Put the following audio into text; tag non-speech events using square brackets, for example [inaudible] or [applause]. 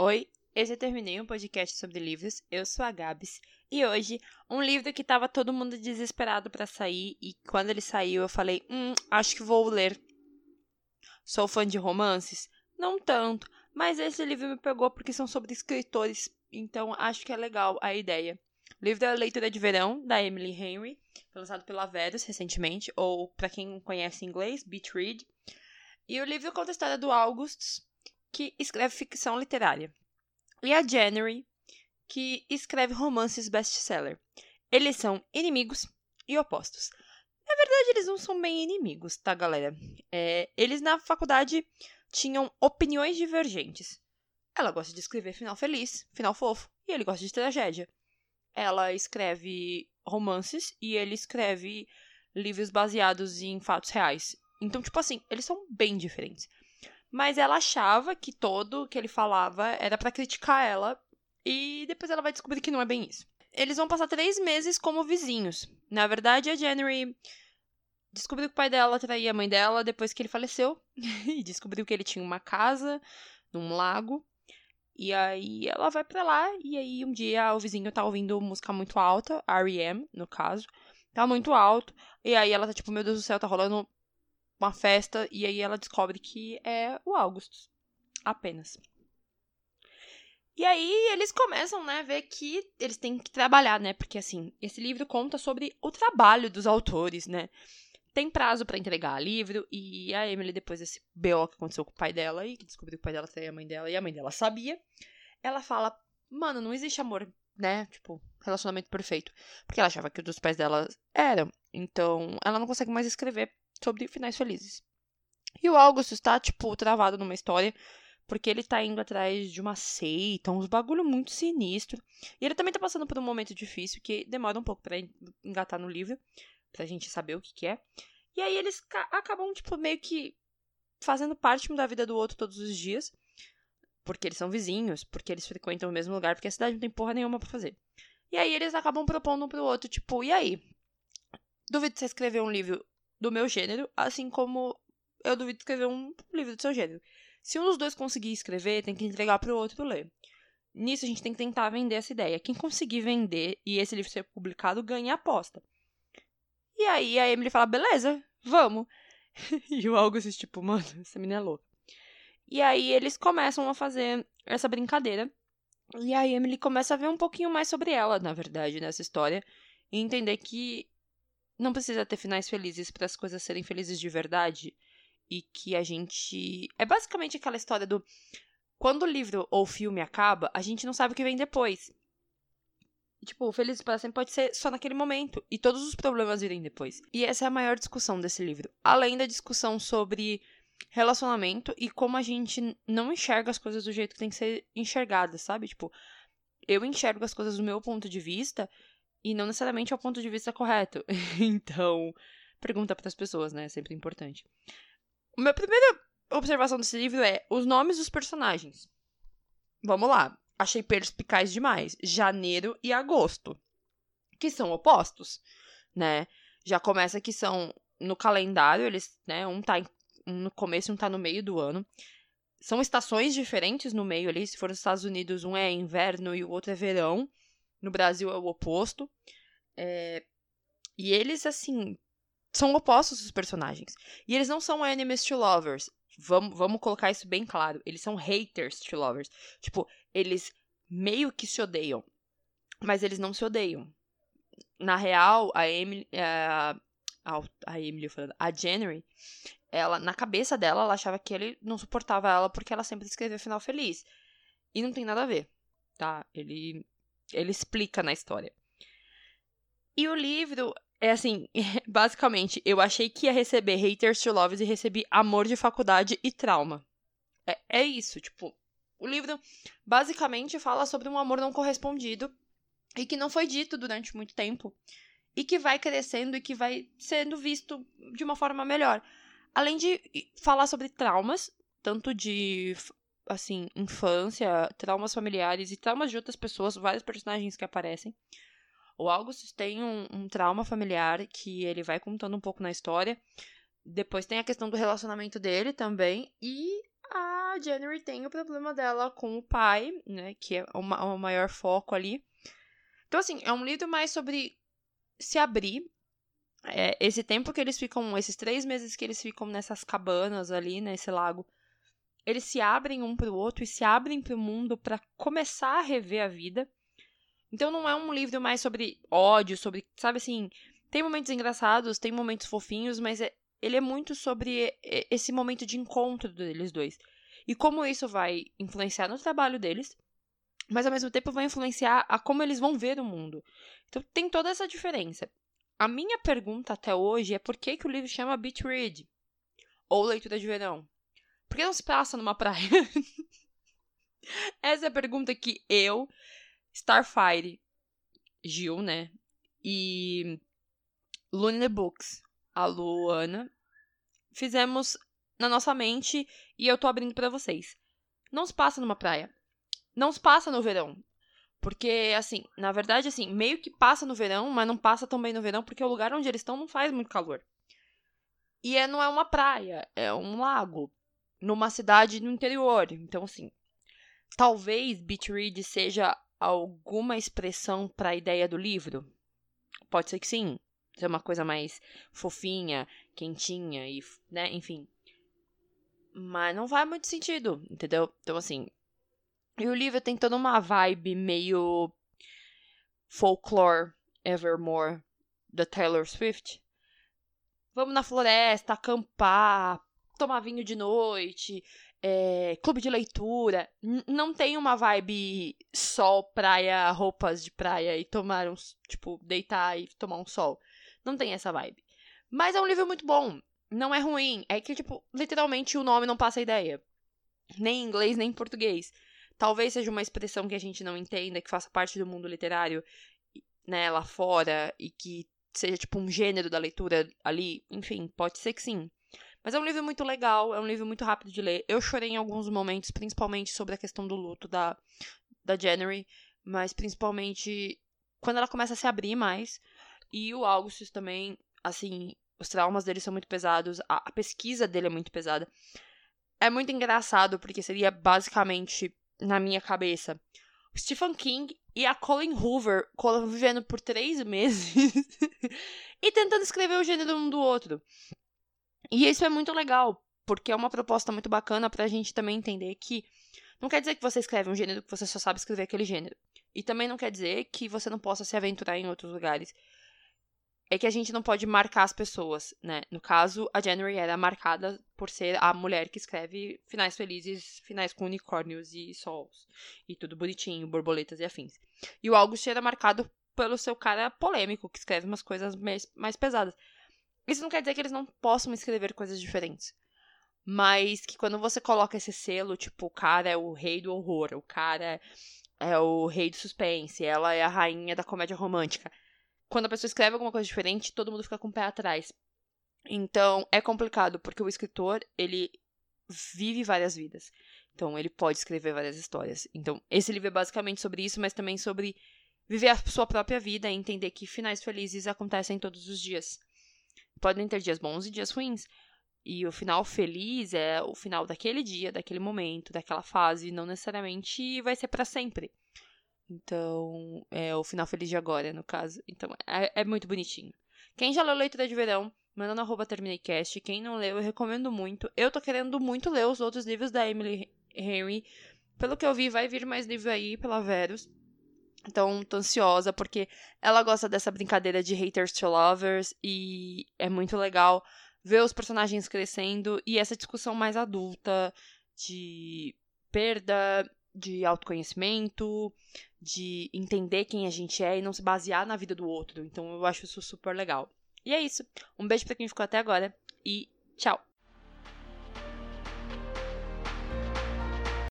Oi, esse eu terminei um podcast sobre livros. Eu sou a Gabs e hoje um livro que tava todo mundo desesperado para sair e quando ele saiu eu falei, hum, acho que vou ler. Sou fã de romances? Não tanto, mas esse livro me pegou porque são sobre escritores, então acho que é legal a ideia. O livro é a Leitura de Verão, da Emily Henry, foi lançado pela Verus recentemente, ou para quem conhece inglês, Beat Read. E o livro conta a história do Augustus, que escreve ficção literária, e a January, que escreve romances best-seller. Eles são inimigos e opostos. Na verdade, eles não são bem inimigos, tá, galera? É, eles na faculdade tinham opiniões divergentes. Ela gosta de escrever final feliz, final fofo, e ele gosta de tragédia. Ela escreve romances e ele escreve livros baseados em fatos reais. Então, tipo assim, eles são bem diferentes. Mas ela achava que todo que ele falava era para criticar ela. E depois ela vai descobrir que não é bem isso. Eles vão passar três meses como vizinhos. Na verdade, a January descobriu que o pai dela traía a mãe dela depois que ele faleceu. [laughs] e descobriu que ele tinha uma casa num lago. E aí ela vai para lá. E aí um dia o vizinho tá ouvindo música muito alta, R.E.M., no caso. Tá muito alto. E aí ela tá tipo, meu Deus do céu, tá rolando uma festa e aí ela descobre que é o Augustus. Apenas. E aí eles começam, né, a ver que eles têm que trabalhar, né? Porque assim, esse livro conta sobre o trabalho dos autores, né? Tem prazo para entregar livro e a Emily depois desse BO que aconteceu com o pai dela e que descobriu que o pai dela traía a mãe dela e a mãe dela sabia, ela fala: "Mano, não existe amor, né? Tipo, relacionamento perfeito". Porque ela achava que os dos pais dela eram. Então, ela não consegue mais escrever sobre finais felizes. E o August está, tipo, travado numa história, porque ele tá indo atrás de uma seita, uns bagulho muito sinistro. E ele também tá passando por um momento difícil, que demora um pouco para engatar no livro, pra gente saber o que que é. E aí eles acabam, tipo, meio que fazendo parte da vida do outro todos os dias. Porque eles são vizinhos, porque eles frequentam o mesmo lugar, porque a cidade não tem porra nenhuma para fazer. E aí eles acabam propondo um pro outro, tipo, e aí? Duvido você escrever um livro do meu gênero, assim como eu duvido escrever um livro do seu gênero. Se um dos dois conseguir escrever, tem que entregar para o outro ler. Nisso a gente tem que tentar vender essa ideia. Quem conseguir vender e esse livro ser publicado ganha a aposta. E aí a Emily fala: beleza, vamos. [laughs] e o August, tipo, mano, essa menina é louca. E aí eles começam a fazer essa brincadeira. E aí a Emily começa a ver um pouquinho mais sobre ela, na verdade, nessa história. E entender que não precisa ter finais felizes para as coisas serem felizes de verdade. E que a gente. É basicamente aquela história do. Quando o livro ou o filme acaba, a gente não sabe o que vem depois. Tipo, Feliz para sempre pode ser só naquele momento. E todos os problemas virem depois. E essa é a maior discussão desse livro. Além da discussão sobre relacionamento e como a gente não enxerga as coisas do jeito que tem que ser enxergadas, sabe? Tipo, eu enxergo as coisas do meu ponto de vista e não necessariamente ao ponto de vista correto. [laughs] então, pergunta para as pessoas, né? É sempre importante. A minha primeira observação desse livro é os nomes dos personagens. Vamos lá. Achei perspicaz demais. Janeiro e agosto. Que são opostos, né? Já começa que são no calendário, eles, né? Um tá no começo e um tá no meio do ano. São estações diferentes no meio ali. Se for nos Estados Unidos, um é inverno e o outro é verão. No Brasil é o oposto. É... E eles, assim, são opostos os personagens. E eles não são enemies to lovers. Vamos, vamos colocar isso bem claro. Eles são haters to lovers. Tipo, eles meio que se odeiam. Mas eles não se odeiam. Na real, a Emily. A, a, a Emily falando. A January, ela, na cabeça dela, ela achava que ele não suportava ela porque ela sempre escrevia final feliz. E não tem nada a ver, tá? Ele ele explica na história. E o livro é assim, [laughs] basicamente, eu achei que ia receber haters to lovers e recebi amor de faculdade e trauma. É, é isso, tipo, o livro basicamente fala sobre um amor não correspondido e que não foi dito durante muito tempo e que vai crescendo e que vai sendo visto de uma forma melhor. Além de falar sobre traumas, tanto de assim, infância, traumas familiares e traumas de outras pessoas, vários personagens que aparecem. O Augustus tem um, um, trauma familiar que ele vai contando um pouco na história. Depois tem a questão do relacionamento dele também. E a January tem o problema dela com o pai, né? Que é o, o maior foco ali. Então, assim, é um livro mais sobre se abrir. É, esse tempo que eles ficam, esses três meses que eles ficam nessas cabanas ali, nesse lago, eles se abrem um para o outro e se abrem para o mundo para começar a rever a vida. Então não é um livro mais sobre ódio, sobre, sabe assim, tem momentos engraçados, tem momentos fofinhos, mas é, ele é muito sobre esse momento de encontro deles dois. E como isso vai influenciar no trabalho deles, mas ao mesmo tempo vai influenciar a como eles vão ver o mundo. Então tem toda essa diferença. A minha pergunta até hoje é por que, que o livro chama Beach Read? Ou Leitura de Verão? Por que não se passa numa praia? [laughs] essa é a pergunta que eu, Starfire, Gil, né? E Lune Books, a Luana, fizemos na nossa mente e eu tô abrindo para vocês. Não se passa numa praia. Não se passa no verão. Porque, assim, na verdade, assim, meio que passa no verão, mas não passa também no verão, porque o lugar onde eles estão não faz muito calor. E é, não é uma praia, é um lago, numa cidade no interior. Então, assim, talvez Beach Read seja alguma expressão para a ideia do livro. Pode ser que sim ser uma coisa mais fofinha, quentinha e, né, enfim. Mas não faz muito sentido, entendeu? Então, assim. E o livro tem toda uma vibe meio folklore Evermore da Taylor Swift. Vamos na floresta, acampar, tomar vinho de noite, é, clube de leitura. Não tem uma vibe sol, praia, roupas de praia e tomar um, tipo, deitar e tomar um sol. Não tem essa vibe. Mas é um livro muito bom. Não é ruim. É que, tipo, literalmente o nome não passa ideia. Nem em inglês, nem em português. Talvez seja uma expressão que a gente não entenda, que faça parte do mundo literário, né, lá fora, e que seja, tipo, um gênero da leitura ali. Enfim, pode ser que sim. Mas é um livro muito legal, é um livro muito rápido de ler. Eu chorei em alguns momentos, principalmente sobre a questão do luto da, da January, mas principalmente quando ela começa a se abrir mais. E o Augustus também, assim, os traumas dele são muito pesados, a, a pesquisa dele é muito pesada. É muito engraçado, porque seria basicamente, na minha cabeça, Stephen King e a Colin Hoover vivendo por três [laughs] meses e tentando escrever o gênero um do outro. E isso é muito legal, porque é uma proposta muito bacana pra gente também entender que não quer dizer que você escreve um gênero que você só sabe escrever aquele gênero. E também não quer dizer que você não possa se aventurar em outros lugares é que a gente não pode marcar as pessoas, né? No caso, a January era marcada por ser a mulher que escreve finais felizes, finais com unicórnios e sols, e tudo bonitinho, borboletas e afins. E o August era marcado pelo seu cara polêmico, que escreve umas coisas mais, mais pesadas. Isso não quer dizer que eles não possam escrever coisas diferentes. Mas que quando você coloca esse selo, tipo, o cara é o rei do horror, o cara é o rei do suspense, ela é a rainha da comédia romântica quando a pessoa escreve alguma coisa diferente, todo mundo fica com o pé atrás. Então, é complicado, porque o escritor, ele vive várias vidas. Então, ele pode escrever várias histórias. Então, esse livro é basicamente sobre isso, mas também sobre viver a sua própria vida e entender que finais felizes acontecem todos os dias. Podem ter dias bons e dias ruins. E o final feliz é o final daquele dia, daquele momento, daquela fase, não necessariamente vai ser para sempre. Então, é o final feliz de agora, no caso. Então, é, é muito bonitinho. Quem já leu Leitura de Verão, manda no arroba TermineiCast. Quem não leu, eu recomendo muito. Eu tô querendo muito ler os outros livros da Emily Henry. Pelo que eu vi, vai vir mais livro aí pela Verus. Então, tô ansiosa, porque ela gosta dessa brincadeira de haters to lovers. E é muito legal ver os personagens crescendo e essa discussão mais adulta de perda, de autoconhecimento, de entender quem a gente é e não se basear na vida do outro. Então eu acho isso super legal. E é isso. Um beijo para quem ficou até agora e tchau.